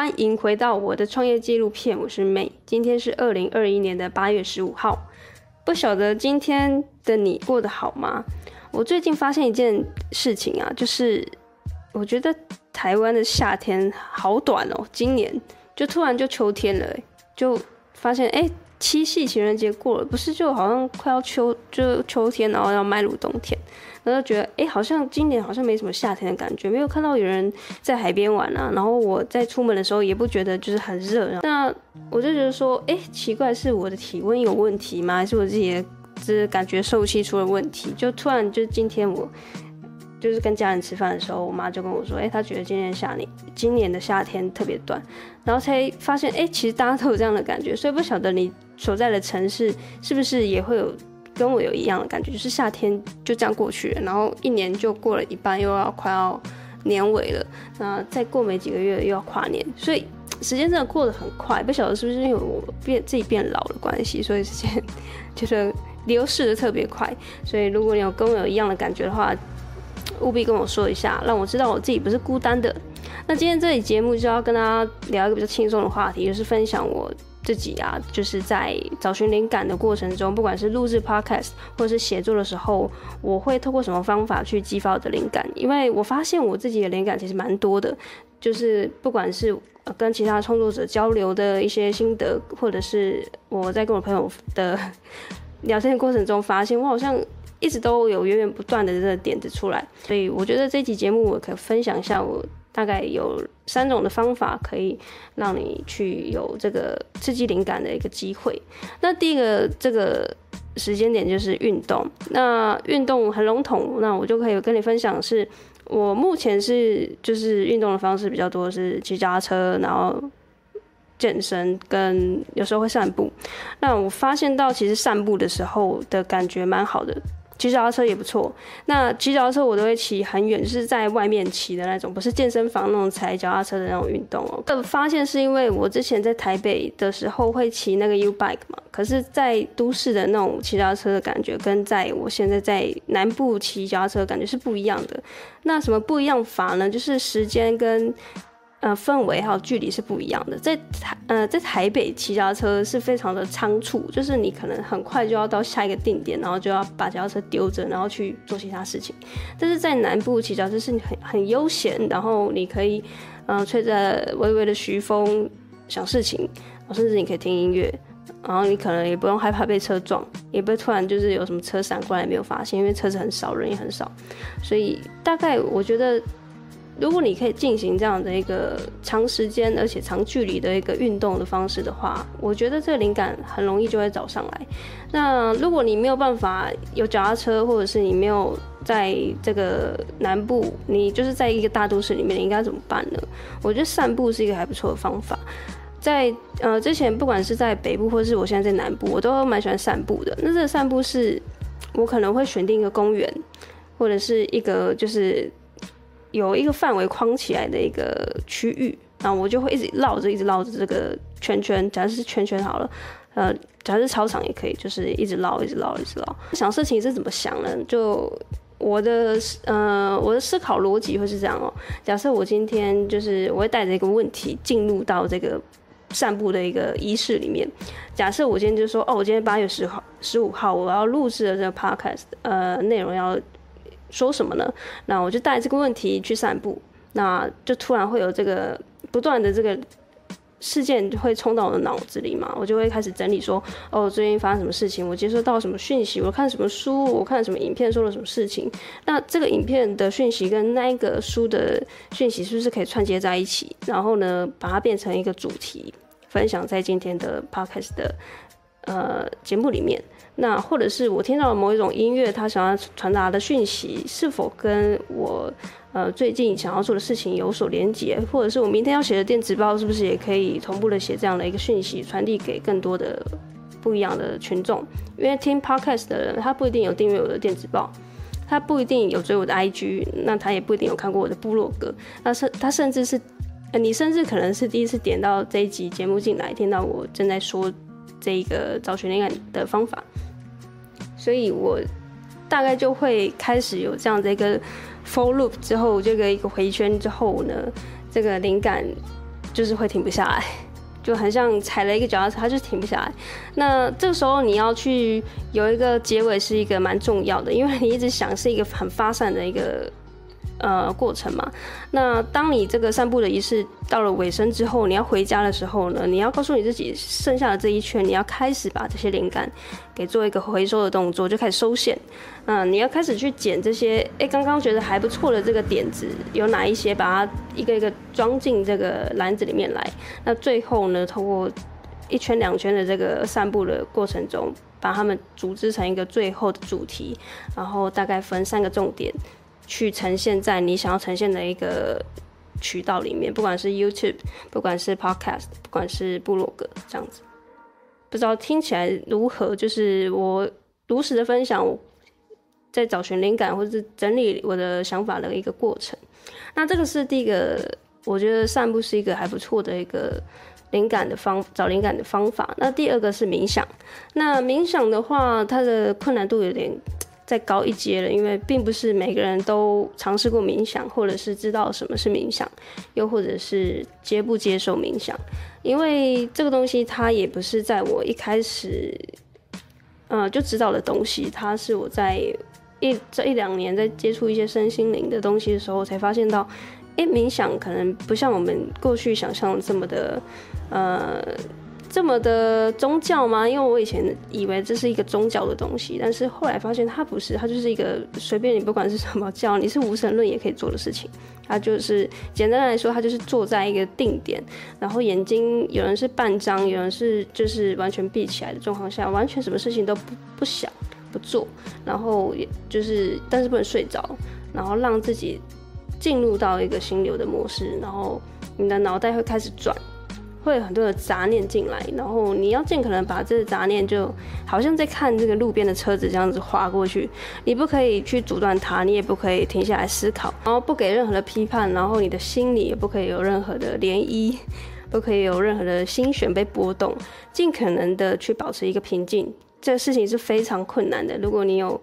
欢迎回到我的创业纪录片，我是 May。今天是二零二一年的八月十五号，不晓得今天的你过得好吗？我最近发现一件事情啊，就是我觉得台湾的夏天好短哦，今年就突然就秋天了，就发现哎。七夕情人节过了，不是就好像快要秋，就秋天，然后要迈入冬天，然后觉得，哎、好像今年好像没什么夏天的感觉，没有看到有人在海边玩啊。然后我在出门的时候也不觉得就是很热，那我就觉得说，哎、奇怪，是我的体温有问题吗？还是我自己就是感觉受气出了问题？就突然就今天我。就是跟家人吃饭的时候，我妈就跟我说：“哎、她觉得今年夏天，今年的夏天特别短。”然后才发现，哎、其实大家都有这样的感觉。所以不晓得你所在的城市是不是也会有跟我有一样的感觉，就是夏天就这样过去了，然后一年就过了一半，又要快要年尾了。那再过没几个月又要跨年，所以时间真的过得很快。不晓得是不是因为我变自己变老的关系，所以时间 就是流逝的特别快。所以如果你有跟我有一样的感觉的话，务必跟我说一下，让我知道我自己不是孤单的。那今天这期节目就要跟大家聊一个比较轻松的话题，就是分享我自己啊，就是在找寻灵感的过程中，不管是录制 podcast 或者是写作的时候，我会透过什么方法去激发我的灵感？因为我发现我自己的灵感其实蛮多的，就是不管是跟其他创作者交流的一些心得，或者是我在跟我朋友的聊天的过程中发现，我好像。一直都有源源不断的这个点子出来，所以我觉得这期节目我可以分享一下，我大概有三种的方法可以让你去有这个刺激灵感的一个机会。那第一个这个时间点就是运动，那运动很笼统，那我就可以跟你分享是，我目前是就是运动的方式比较多是骑家车，然后健身跟有时候会散步。那我发现到其实散步的时候的感觉蛮好的。骑脚踏车也不错。那骑脚踏车我都会骑很远，就是在外面骑的那种，不是健身房那种踩脚踏车的那种运动哦。这发现是因为我之前在台北的时候会骑那个 U bike 嘛，可是，在都市的那种骑脚踏车的感觉，跟在我现在在南部骑脚踏车的感觉是不一样的。那什么不一样法呢？就是时间跟。呃，氛围还有距离是不一样的。在台呃，在台北骑脚踏车是非常的仓促，就是你可能很快就要到下一个定点，然后就要把脚踏车丢着，然后去做其他事情。但是在南部骑脚踏车是很很悠闲，然后你可以、呃、吹着微微的徐风想事情，甚至你可以听音乐，然后你可能也不用害怕被车撞，也不会突然就是有什么车闪过来没有发现，因为车子很少，人也很少，所以大概我觉得。如果你可以进行这样的一个长时间而且长距离的一个运动的方式的话，我觉得这个灵感很容易就会找上来。那如果你没有办法有脚踏车，或者是你没有在这个南部，你就是在一个大都市里面，你应该怎么办呢？我觉得散步是一个还不错的方法。在呃之前，不管是在北部，或是我现在在南部，我都蛮喜欢散步的。那这个散步是我可能会选定一个公园，或者是一个就是。有一个范围框起来的一个区域，然后我就会一直绕着，一直绕着这个圈圈。假设是圈圈好了，呃，假设是操场也可以，就是一直绕，一直绕，一直绕。想事情是怎么想呢？就我的呃，我的思考逻辑会是这样哦。假设我今天就是我会带着一个问题进入到这个散步的一个仪式里面。假设我今天就说，哦，我今天八月十号、十五号我要录制的这个 podcast，呃，内容要。说什么呢？那我就带这个问题去散步，那就突然会有这个不断的这个事件会冲到我的脑子里嘛，我就会开始整理说，哦，最近发生什么事情，我接收到什么讯息，我看什么书，我看什么影片，说了什么事情。那这个影片的讯息跟那个书的讯息是不是可以串接在一起？然后呢，把它变成一个主题，分享在今天的 podcast 的呃节目里面。那或者是我听到了某一种音乐，它想要传达的讯息是否跟我呃最近想要做的事情有所连结，或者是我明天要写的电子报是不是也可以同步的写这样的一个讯息，传递给更多的不一样的群众？因为听 podcast 的人，他不一定有订阅我的电子报，他不一定有追我的 IG，那他也不一定有看过我的部落格，那是他甚至是你甚至可能是第一次点到这一集节目进来，听到我正在说这一个找寻灵感的方法。所以我大概就会开始有这样的一个 for loop 之后，这个一个回圈之后呢，这个灵感就是会停不下来，就很像踩了一个脚踏车，它就停不下来。那这个时候你要去有一个结尾，是一个蛮重要的，因为你一直想是一个很发散的一个。呃，过程嘛。那当你这个散步的仪式到了尾声之后，你要回家的时候呢，你要告诉你自己，剩下的这一圈，你要开始把这些灵感给做一个回收的动作，就开始收线。嗯，你要开始去捡这些，哎，刚刚觉得还不错的这个点子有哪一些，把它一个一个装进这个篮子里面来。那最后呢，通过一圈两圈的这个散步的过程中，把它们组织成一个最后的主题，然后大概分三个重点。去呈现在你想要呈现的一个渠道里面，不管是 YouTube，不管是 Podcast，不管是部落格这样子，不知道听起来如何？就是我如实的分享，在找寻灵感或者是整理我的想法的一个过程。那这个是第一个，我觉得散步是一个还不错的一个灵感的方，找灵感的方法。那第二个是冥想。那冥想的话，它的困难度有点。再高一阶了，因为并不是每个人都尝试过冥想，或者是知道什么是冥想，又或者是接不接受冥想。因为这个东西它也不是在我一开始，呃，就知道的东西，它是我在一这一两年在接触一些身心灵的东西的时候，才发现到，诶，冥想可能不像我们过去想象这么的，呃。这么的宗教吗？因为我以前以为这是一个宗教的东西，但是后来发现它不是，它就是一个随便你不管是什么教，你是无神论也可以做的事情。它就是简单来说，它就是坐在一个定点，然后眼睛有人是半张，有人是就是完全闭起来的状况下，完全什么事情都不不想不做，然后也就是但是不能睡着，然后让自己进入到一个心流的模式，然后你的脑袋会开始转。会有很多的杂念进来，然后你要尽可能把这个杂念就好像在看这个路边的车子这样子划过去，你不可以去阻断它，你也不可以停下来思考，然后不给任何的批判，然后你的心里也不可以有任何的涟漪，不可以有任何的心弦被波动，尽可能的去保持一个平静。这个事情是非常困难的。如果你有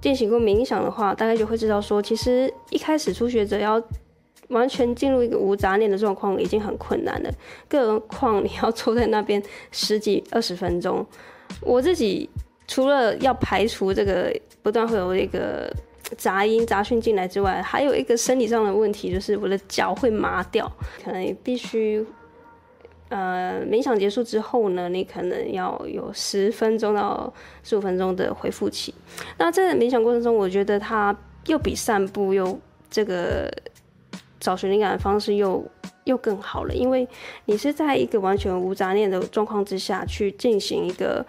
进行过冥想的话，大概就会知道说，其实一开始初学者要。完全进入一个无杂念的状况已经很困难了，更何况你要坐在那边十几二十分钟。我自己除了要排除这个不断会有一个杂音杂讯进来之外，还有一个生理上的问题，就是我的脚会麻掉。可能必须呃冥想结束之后呢，你可能要有十分钟到十五分钟的恢复期。那在冥想过程中，我觉得它又比散步又这个。找寻灵感的方式又又更好了，因为你是在一个完全无杂念的状况之下去进行一个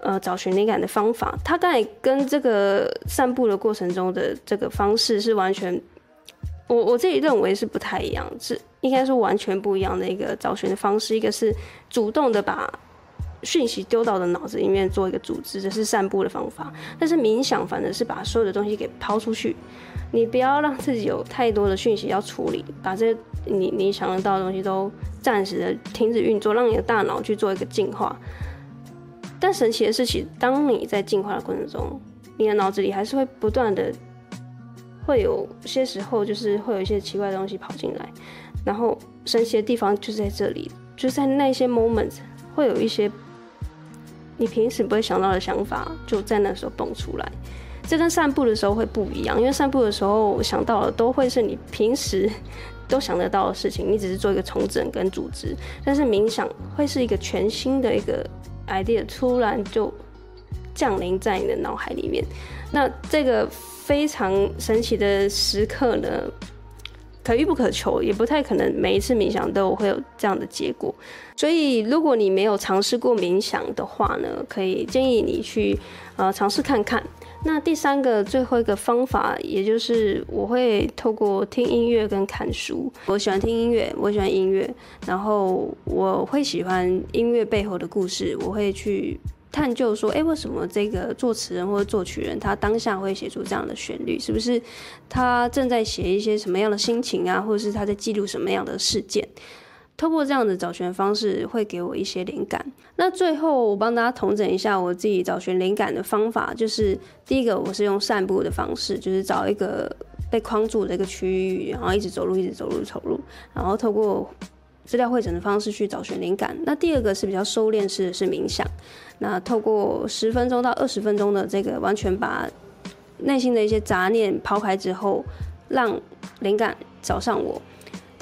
呃找寻灵感的方法。它当然跟这个散步的过程中的这个方式是完全，我我自己认为是不太一样，是应该是完全不一样的一个找寻的方式。一个是主动的把讯息丢到的脑子里面做一个组织，这是散步的方法。但是冥想反而是把所有的东西给抛出去。你不要让自己有太多的讯息要处理，把这些你你想得到的东西都暂时的停止运作，让你的大脑去做一个净化。但神奇的事情，当你在净化的过程中，你的脑子里还是会不断的会有些时候，就是会有一些奇怪的东西跑进来。然后神奇的地方就在这里，就在那些 moment 会有一些你平时不会想到的想法，就在那时候蹦出来。这跟散步的时候会不一样，因为散步的时候想到的都会是你平时 都想得到的事情，你只是做一个重整跟组织。但是冥想会是一个全新的一个 idea，突然就降临在你的脑海里面。那这个非常神奇的时刻呢，可遇不可求，也不太可能每一次冥想都会有这样的结果。所以，如果你没有尝试过冥想的话呢，可以建议你去呃尝试看看。那第三个最后一个方法，也就是我会透过听音乐跟看书。我喜欢听音乐，我喜欢音乐，然后我会喜欢音乐背后的故事。我会去探究说，诶，为什么这个作词人或者作曲人他当下会写出这样的旋律？是不是他正在写一些什么样的心情啊，或者是他在记录什么样的事件？透过这样的找寻方式，会给我一些灵感。那最后，我帮大家统整一下我自己找寻灵感的方法，就是第一个，我是用散步的方式，就是找一个被框住的一个区域，然后一直走路，一直走路，走路，然后透过资料汇整的方式去找寻灵感。那第二个是比较收敛式的是冥想，那透过十分钟到二十分钟的这个完全把内心的一些杂念抛开之后，让灵感找上我。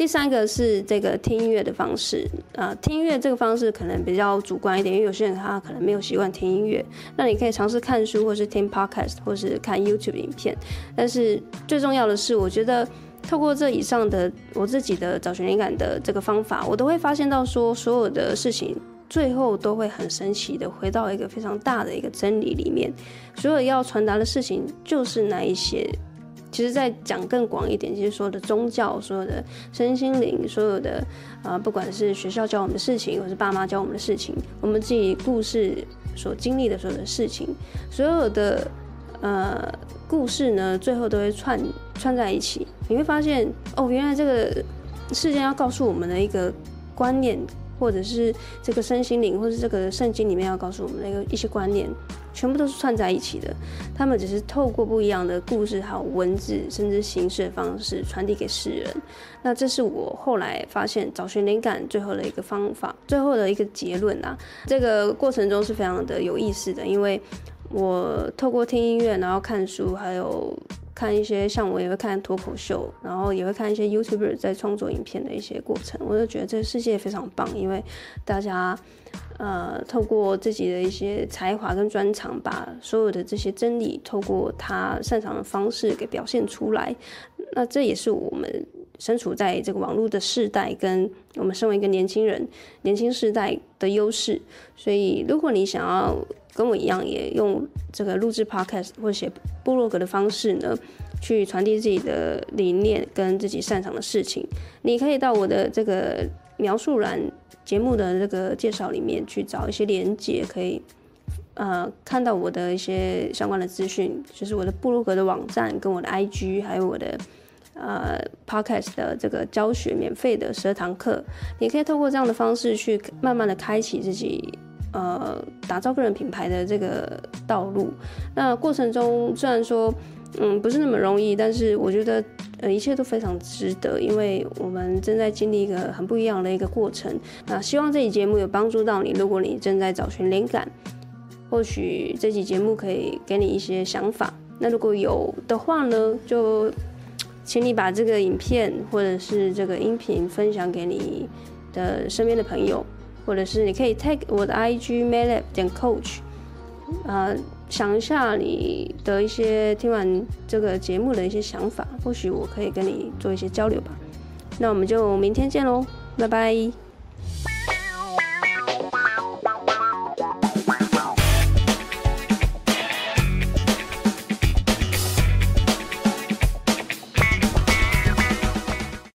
第三个是这个听音乐的方式，呃，听音乐这个方式可能比较主观一点，因为有些人他可能没有习惯听音乐。那你可以尝试看书，或是听 podcast，或是看 YouTube 影片。但是最重要的是，我觉得透过这以上的我自己的找寻灵感的这个方法，我都会发现到说，所有的事情最后都会很神奇的回到一个非常大的一个真理里面。所有要传达的事情就是那一些。其实，再讲更广一点，其实所有的宗教、所有的身心灵、所有的啊、呃，不管是学校教我们的事情，或是爸妈教我们的事情，我们自己故事所经历的所有的事情，所有的呃故事呢，最后都会串串在一起。你会发现，哦，原来这个事件要告诉我们的一个观念，或者是这个身心灵，或者是这个圣经里面要告诉我们的一个一些观念。全部都是串在一起的，他们只是透过不一样的故事、还有文字，甚至形式的方式传递给世人。那这是我后来发现找寻灵感最后的一个方法，最后的一个结论啊。这个过程中是非常的有意思的，因为我透过听音乐，然后看书，还有。看一些像我也会看脱口秀，然后也会看一些 YouTuber 在创作影片的一些过程，我就觉得这个世界非常棒，因为大家呃透过自己的一些才华跟专长，把所有的这些真理透过他擅长的方式给表现出来。那这也是我们身处在这个网络的世代，跟我们身为一个年轻人、年轻世代的优势。所以，如果你想要，跟我一样，也用这个录制 podcast 或写部落格的方式呢，去传递自己的理念跟自己擅长的事情。你可以到我的这个描述栏节目的这个介绍里面去找一些连接，可以呃看到我的一些相关的资讯，就是我的部落格的网站跟我的 IG，还有我的呃 podcast 的这个教学免费的十二堂课。你可以透过这样的方式去慢慢的开启自己。呃，打造个人品牌的这个道路，那过程中虽然说，嗯，不是那么容易，但是我觉得，呃，一切都非常值得，因为我们正在经历一个很不一样的一个过程。那希望这期节目有帮助到你。如果你正在找寻灵感，或许这期节目可以给你一些想法。那如果有的话呢，就请你把这个影片或者是这个音频分享给你的身边的朋友。或者是你可以 tag 我的 IG maylab 点 coach，呃，想一下你的一些听完这个节目的一些想法，或许我可以跟你做一些交流吧。那我们就明天见喽，拜拜。